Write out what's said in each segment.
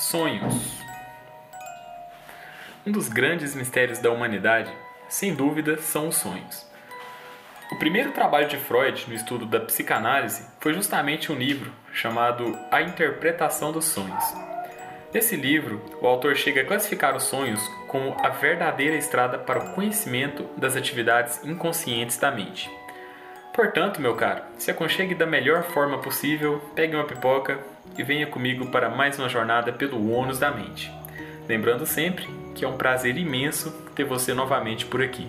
Sonhos. Um dos grandes mistérios da humanidade, sem dúvida, são os sonhos. O primeiro trabalho de Freud no estudo da psicanálise foi justamente um livro chamado A Interpretação dos Sonhos. Nesse livro, o autor chega a classificar os sonhos como a verdadeira estrada para o conhecimento das atividades inconscientes da mente. Portanto, meu caro, se aconchegue da melhor forma possível, pegue uma pipoca e venha comigo para mais uma jornada pelo ônus da mente. Lembrando sempre que é um prazer imenso ter você novamente por aqui.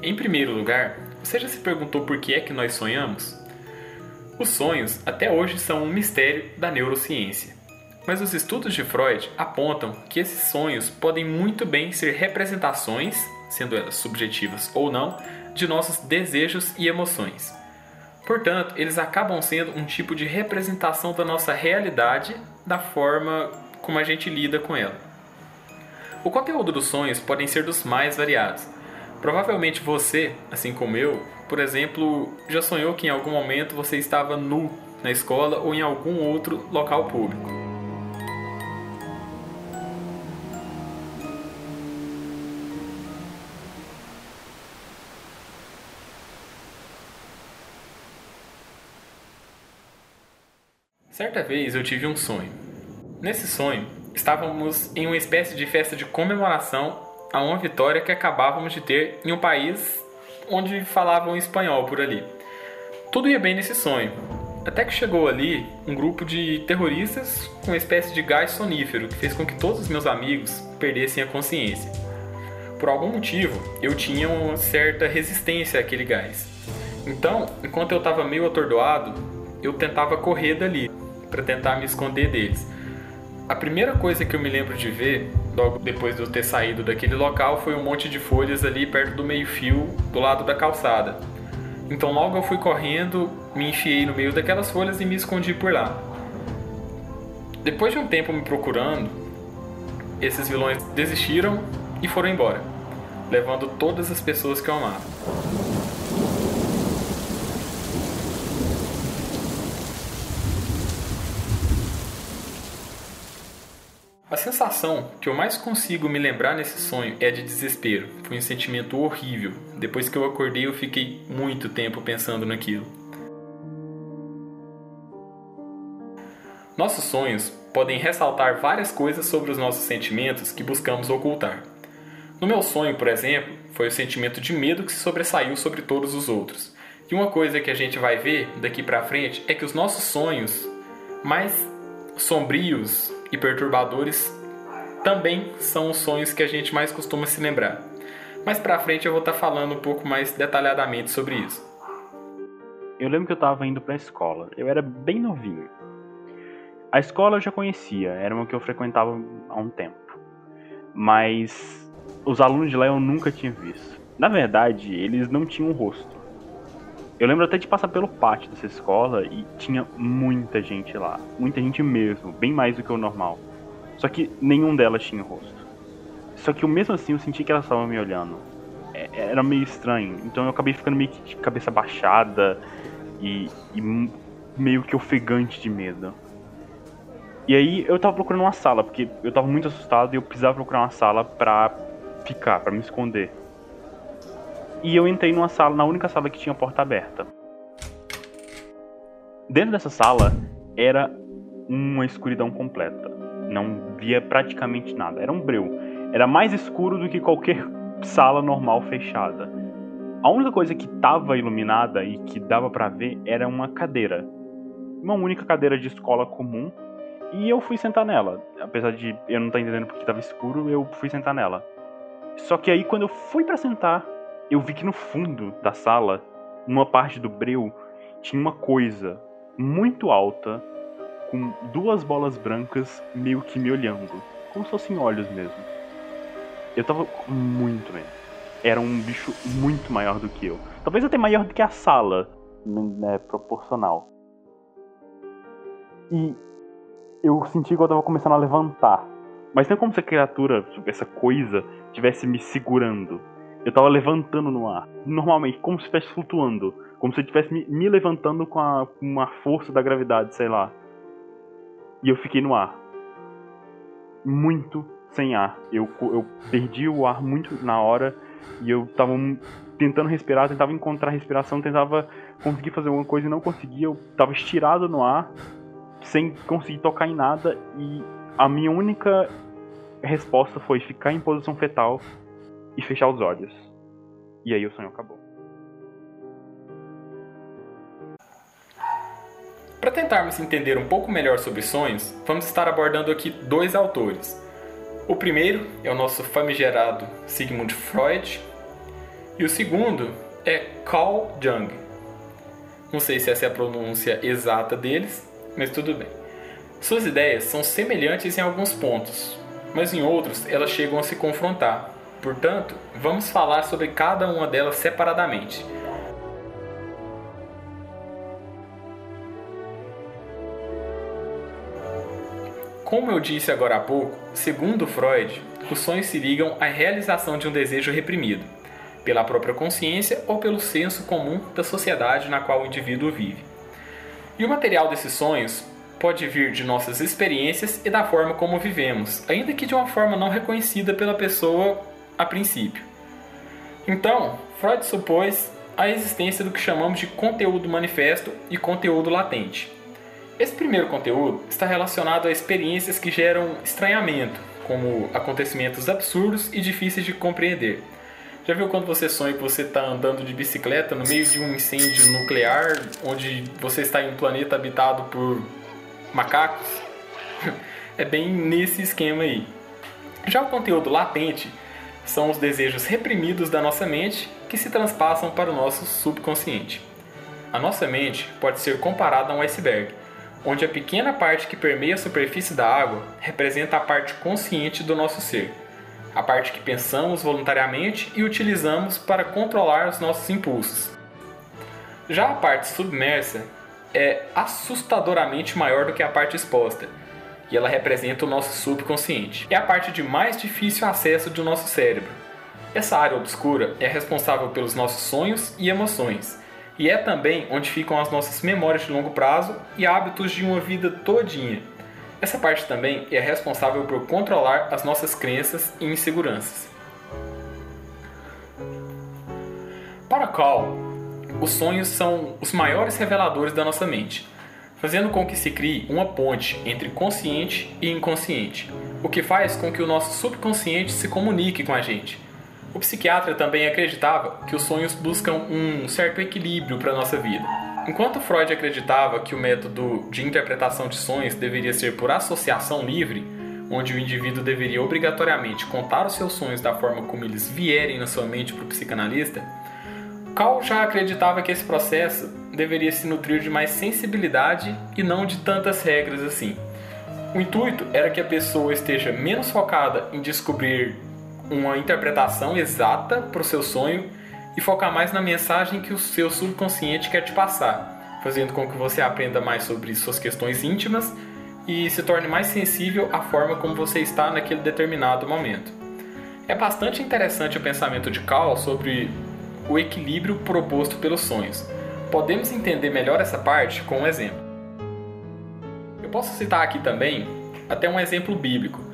Em primeiro lugar, você já se perguntou por que é que nós sonhamos? Os sonhos até hoje são um mistério da neurociência. Mas os estudos de Freud apontam que esses sonhos podem muito bem ser representações, sendo elas subjetivas ou não, de nossos desejos e emoções. Portanto, eles acabam sendo um tipo de representação da nossa realidade, da forma como a gente lida com ela. O conteúdo dos sonhos podem ser dos mais variados. Provavelmente você, assim como eu, por exemplo, já sonhou que em algum momento você estava nu na escola ou em algum outro local público. Certa vez eu tive um sonho. Nesse sonho, estávamos em uma espécie de festa de comemoração a uma vitória que acabávamos de ter em um país onde falavam espanhol por ali. Tudo ia bem nesse sonho, até que chegou ali um grupo de terroristas com uma espécie de gás sonífero que fez com que todos os meus amigos perdessem a consciência. Por algum motivo, eu tinha uma certa resistência àquele gás. Então, enquanto eu estava meio atordoado, eu tentava correr dali para tentar me esconder deles. A primeira coisa que eu me lembro de ver, logo depois de eu ter saído daquele local, foi um monte de folhas ali perto do meio-fio, do lado da calçada. Então logo eu fui correndo, me enfiei no meio daquelas folhas e me escondi por lá. Depois de um tempo me procurando, esses vilões desistiram e foram embora, levando todas as pessoas que eu amava. Sensação que eu mais consigo me lembrar nesse sonho é de desespero. Foi um sentimento horrível. Depois que eu acordei, eu fiquei muito tempo pensando naquilo. Nossos sonhos podem ressaltar várias coisas sobre os nossos sentimentos que buscamos ocultar. No meu sonho, por exemplo, foi o sentimento de medo que se sobressaiu sobre todos os outros. E uma coisa que a gente vai ver daqui para frente é que os nossos sonhos mais sombrios, e perturbadores também são os sonhos que a gente mais costuma se lembrar. Mais pra frente eu vou estar tá falando um pouco mais detalhadamente sobre isso. Eu lembro que eu estava indo para a escola. Eu era bem novinho. A escola eu já conhecia, era uma que eu frequentava há um tempo. Mas os alunos de lá eu nunca tinha visto. Na verdade, eles não tinham rosto. Eu lembro até de passar pelo pátio dessa escola e tinha muita gente lá. Muita gente mesmo, bem mais do que o normal. Só que nenhum delas tinha rosto. Só que mesmo assim eu senti que elas estavam me olhando. É, era meio estranho. Então eu acabei ficando meio que de cabeça baixada e, e meio que ofegante de medo. E aí eu tava procurando uma sala, porque eu tava muito assustado e eu precisava procurar uma sala pra ficar, pra me esconder e eu entrei numa sala, na única sala que tinha porta aberta. Dentro dessa sala era uma escuridão completa. Não via praticamente nada. Era um breu. Era mais escuro do que qualquer sala normal fechada. A única coisa que estava iluminada e que dava para ver era uma cadeira. Uma única cadeira de escola comum. E eu fui sentar nela. Apesar de eu não estar tá entendendo porque estava escuro, eu fui sentar nela. Só que aí quando eu fui para sentar, eu vi que no fundo da sala, numa parte do breu, tinha uma coisa muito alta, com duas bolas brancas meio que me olhando, como se fossem olhos mesmo. Eu tava muito medo. Era um bicho muito maior do que eu. Talvez até maior do que a sala, né, proporcional. E eu senti que eu tava começando a levantar. Mas não é como se a criatura, essa coisa, estivesse me segurando eu tava levantando no ar. Normalmente, como se estivesse flutuando. Como se eu estivesse me, me, levantando com, a, com uma força da gravidade, sei lá. E eu fiquei no ar. Muito sem ar. Eu, eu perdi o ar muito na hora e eu tava tentando respirar, tentava encontrar respiração, tentava conseguir fazer alguma coisa e não conseguia. Eu tava estirado no ar, sem conseguir tocar em nada e a minha única resposta foi ficar em posição fetal e fechar os olhos. E aí o sonho acabou. Para tentarmos entender um pouco melhor sobre sonhos, vamos estar abordando aqui dois autores. O primeiro é o nosso famigerado Sigmund Freud, e o segundo é Carl Jung. Não sei se essa é a pronúncia exata deles, mas tudo bem. Suas ideias são semelhantes em alguns pontos, mas em outros elas chegam a se confrontar. Portanto, vamos falar sobre cada uma delas separadamente. Como eu disse agora há pouco, segundo Freud, os sonhos se ligam à realização de um desejo reprimido, pela própria consciência ou pelo senso comum da sociedade na qual o indivíduo vive. E o material desses sonhos pode vir de nossas experiências e da forma como vivemos, ainda que de uma forma não reconhecida pela pessoa a princípio. Então, Freud supôs a existência do que chamamos de conteúdo manifesto e conteúdo latente. Esse primeiro conteúdo está relacionado a experiências que geram estranhamento, como acontecimentos absurdos e difíceis de compreender. Já viu quando você sonha que você está andando de bicicleta no meio de um incêndio nuclear, onde você está em um planeta habitado por macacos? É bem nesse esquema aí. Já o conteúdo latente são os desejos reprimidos da nossa mente que se transpassam para o nosso subconsciente. A nossa mente pode ser comparada a um iceberg onde a pequena parte que permeia a superfície da água representa a parte consciente do nosso ser, a parte que pensamos voluntariamente e utilizamos para controlar os nossos impulsos. Já a parte submersa é assustadoramente maior do que a parte exposta, e ela representa o nosso subconsciente. É a parte de mais difícil acesso do nosso cérebro. Essa área obscura é responsável pelos nossos sonhos e emoções e é também onde ficam as nossas memórias de longo prazo e hábitos de uma vida todinha. Essa parte também é responsável por controlar as nossas crenças e inseguranças. Para Carl, os sonhos são os maiores reveladores da nossa mente, fazendo com que se crie uma ponte entre consciente e inconsciente, o que faz com que o nosso subconsciente se comunique com a gente o psiquiatra também acreditava que os sonhos buscam um certo equilíbrio para a nossa vida. Enquanto Freud acreditava que o método de interpretação de sonhos deveria ser por associação livre, onde o indivíduo deveria obrigatoriamente contar os seus sonhos da forma como eles vierem na sua mente para o psicanalista, Carl já acreditava que esse processo deveria se nutrir de mais sensibilidade e não de tantas regras assim. O intuito era que a pessoa esteja menos focada em descobrir uma interpretação exata para o seu sonho e focar mais na mensagem que o seu subconsciente quer te passar, fazendo com que você aprenda mais sobre suas questões íntimas e se torne mais sensível à forma como você está naquele determinado momento. É bastante interessante o pensamento de Carl sobre o equilíbrio proposto pelos sonhos. Podemos entender melhor essa parte com um exemplo. Eu posso citar aqui também até um exemplo bíblico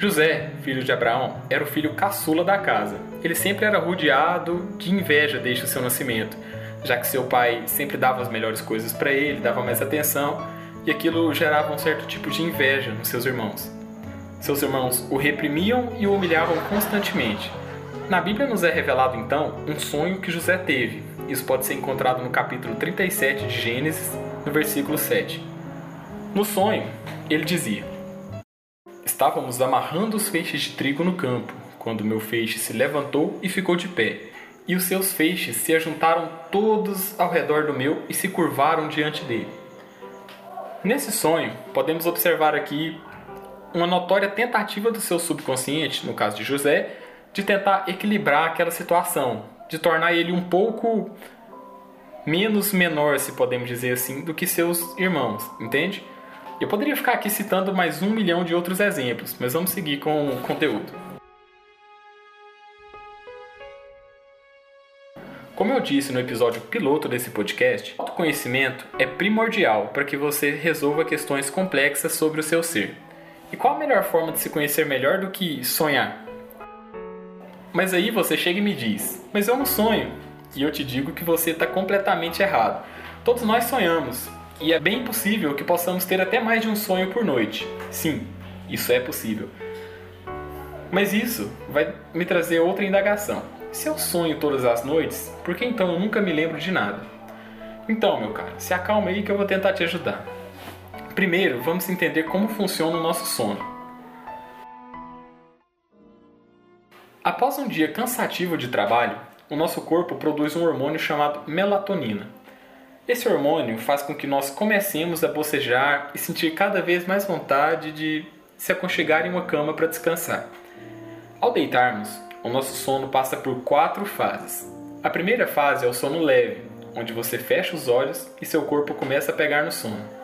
José, filho de Abraão, era o filho caçula da casa. Ele sempre era rodeado de inveja desde o seu nascimento, já que seu pai sempre dava as melhores coisas para ele, dava mais atenção, e aquilo gerava um certo tipo de inveja nos seus irmãos. Seus irmãos o reprimiam e o humilhavam constantemente. Na Bíblia nos é revelado então um sonho que José teve. Isso pode ser encontrado no capítulo 37 de Gênesis, no versículo 7. No sonho, ele dizia: Estávamos amarrando os feixes de trigo no campo, quando meu feixe se levantou e ficou de pé, e os seus feixes se ajuntaram todos ao redor do meu e se curvaram diante dele. Nesse sonho, podemos observar aqui uma notória tentativa do seu subconsciente, no caso de José, de tentar equilibrar aquela situação, de tornar ele um pouco menos menor, se podemos dizer assim, do que seus irmãos, entende? Eu poderia ficar aqui citando mais um milhão de outros exemplos, mas vamos seguir com o conteúdo. Como eu disse no episódio piloto desse podcast, autoconhecimento é primordial para que você resolva questões complexas sobre o seu ser. E qual a melhor forma de se conhecer melhor do que sonhar? Mas aí você chega e me diz: Mas eu não sonho. E eu te digo que você está completamente errado. Todos nós sonhamos, e é bem possível que possamos ter até mais de um sonho por noite. Sim, isso é possível. Mas isso vai me trazer outra indagação. Se eu sonho todas as noites, por que então eu nunca me lembro de nada? Então, meu cara, se acalma aí que eu vou tentar te ajudar. Primeiro, vamos entender como funciona o nosso sono. Após um dia cansativo de trabalho, o nosso corpo produz um hormônio chamado melatonina. Esse hormônio faz com que nós comecemos a bocejar e sentir cada vez mais vontade de se aconchegar em uma cama para descansar. Ao deitarmos, o nosso sono passa por quatro fases. A primeira fase é o sono leve, onde você fecha os olhos e seu corpo começa a pegar no sono.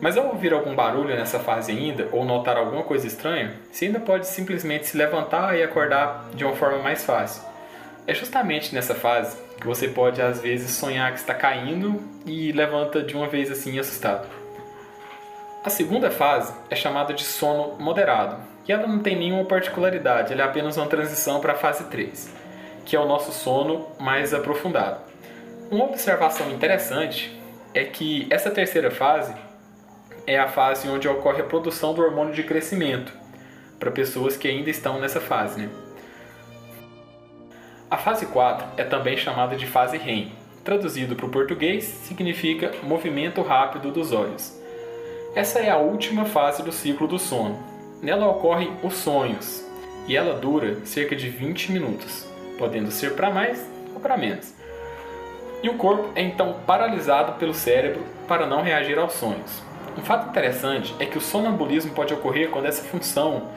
Mas ao ouvir algum barulho nessa fase ainda, ou notar alguma coisa estranha, você ainda pode simplesmente se levantar e acordar de uma forma mais fácil. É justamente nessa fase que você pode às vezes sonhar que está caindo e levanta de uma vez assim assustado. A segunda fase é chamada de sono moderado, e ela não tem nenhuma particularidade, ela é apenas uma transição para a fase 3, que é o nosso sono mais aprofundado. Uma observação interessante é que essa terceira fase é a fase onde ocorre a produção do hormônio de crescimento, para pessoas que ainda estão nessa fase. Né? A fase 4 é também chamada de fase REM. Traduzido para o português, significa movimento rápido dos olhos. Essa é a última fase do ciclo do sono. Nela ocorrem os sonhos, e ela dura cerca de 20 minutos, podendo ser para mais ou para menos. E o corpo é então paralisado pelo cérebro para não reagir aos sonhos. Um fato interessante é que o sonambulismo pode ocorrer quando essa função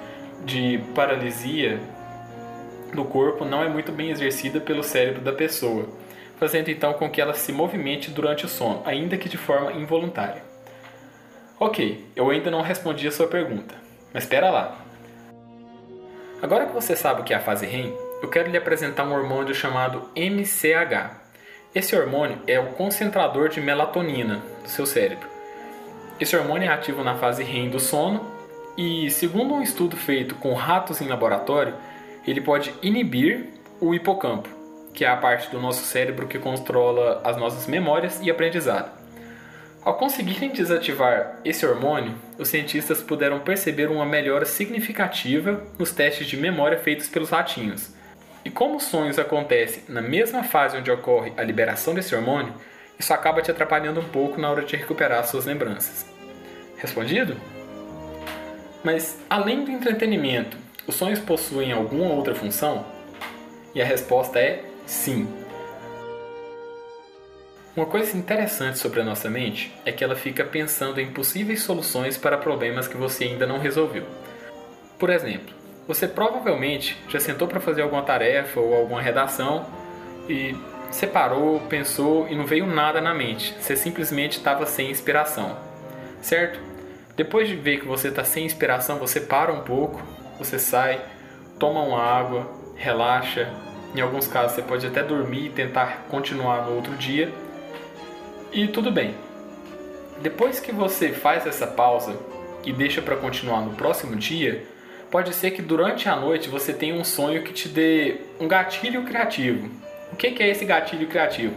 de paralisia do corpo não é muito bem exercida pelo cérebro da pessoa, fazendo então com que ela se movimente durante o sono, ainda que de forma involuntária. Ok, eu ainda não respondi a sua pergunta, mas espera lá. Agora que você sabe o que é a fase REM, eu quero lhe apresentar um hormônio chamado MCH. Esse hormônio é o concentrador de melatonina do seu cérebro. Esse hormônio é ativo na fase REM do sono e, segundo um estudo feito com ratos em laboratório, ele pode inibir o hipocampo, que é a parte do nosso cérebro que controla as nossas memórias e aprendizado. Ao conseguirem desativar esse hormônio, os cientistas puderam perceber uma melhora significativa nos testes de memória feitos pelos ratinhos. E como os sonhos acontecem na mesma fase onde ocorre a liberação desse hormônio, isso acaba te atrapalhando um pouco na hora de recuperar suas lembranças. Respondido? Mas além do entretenimento os sonhos possuem alguma outra função? E a resposta é sim. Uma coisa interessante sobre a nossa mente é que ela fica pensando em possíveis soluções para problemas que você ainda não resolveu. Por exemplo, você provavelmente já sentou para fazer alguma tarefa ou alguma redação e você parou, pensou e não veio nada na mente. Você simplesmente estava sem inspiração, certo? Depois de ver que você está sem inspiração, você para um pouco, você sai, toma uma água, relaxa. Em alguns casos você pode até dormir e tentar continuar no outro dia. E tudo bem. Depois que você faz essa pausa e deixa para continuar no próximo dia, pode ser que durante a noite você tenha um sonho que te dê um gatilho criativo. O que é esse gatilho criativo?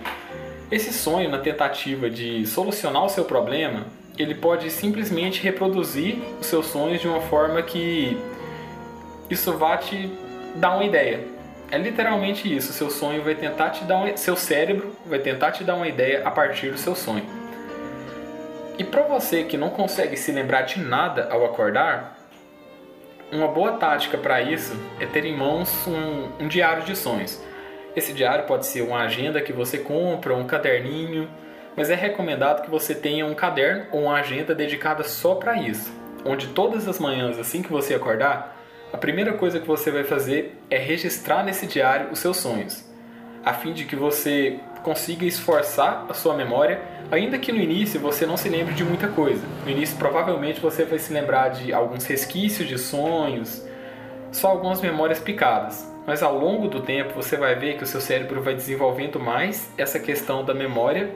Esse sonho, na tentativa de solucionar o seu problema, ele pode simplesmente reproduzir os seus sonhos de uma forma que isso vai te dar uma ideia. É literalmente isso. Seu sonho vai tentar te dar um, seu cérebro vai tentar te dar uma ideia a partir do seu sonho. E para você que não consegue se lembrar de nada ao acordar, uma boa tática para isso é ter em mãos um, um diário de sonhos. Esse diário pode ser uma agenda que você compra, um caderninho, mas é recomendado que você tenha um caderno ou uma agenda dedicada só para isso, onde todas as manhãs, assim que você acordar, a primeira coisa que você vai fazer é registrar nesse diário os seus sonhos, a fim de que você consiga esforçar a sua memória, ainda que no início você não se lembre de muita coisa. No início, provavelmente, você vai se lembrar de alguns resquícios de sonhos só algumas memórias picadas, mas ao longo do tempo você vai ver que o seu cérebro vai desenvolvendo mais essa questão da memória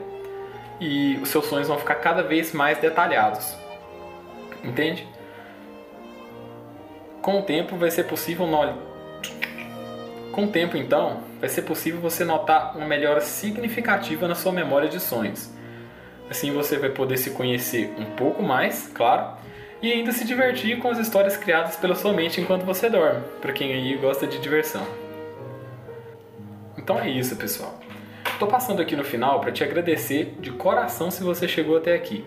e os seus sonhos vão ficar cada vez mais detalhados. Entende? Com o tempo vai ser possível com o tempo então, vai ser possível você notar uma melhora significativa na sua memória de sonhos. Assim você vai poder se conhecer um pouco mais, claro, e ainda se divertir com as histórias criadas pela sua mente enquanto você dorme, para quem aí gosta de diversão. Então é isso, pessoal. Estou passando aqui no final para te agradecer de coração se você chegou até aqui.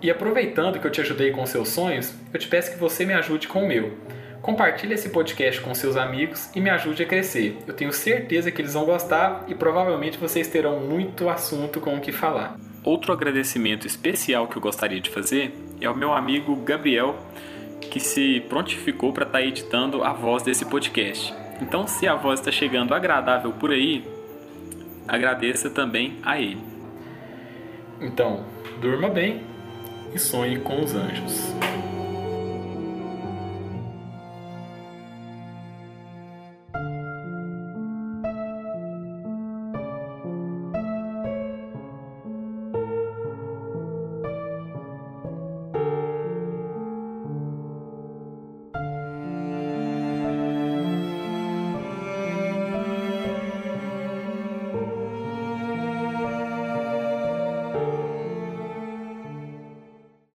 E aproveitando que eu te ajudei com seus sonhos, eu te peço que você me ajude com o meu. Compartilhe esse podcast com seus amigos e me ajude a crescer. Eu tenho certeza que eles vão gostar e provavelmente vocês terão muito assunto com o que falar. Outro agradecimento especial que eu gostaria de fazer é ao meu amigo Gabriel, que se prontificou para estar tá editando a voz desse podcast. Então, se a voz está chegando agradável por aí, agradeça também a ele. Então, durma bem e sonhe com os anjos.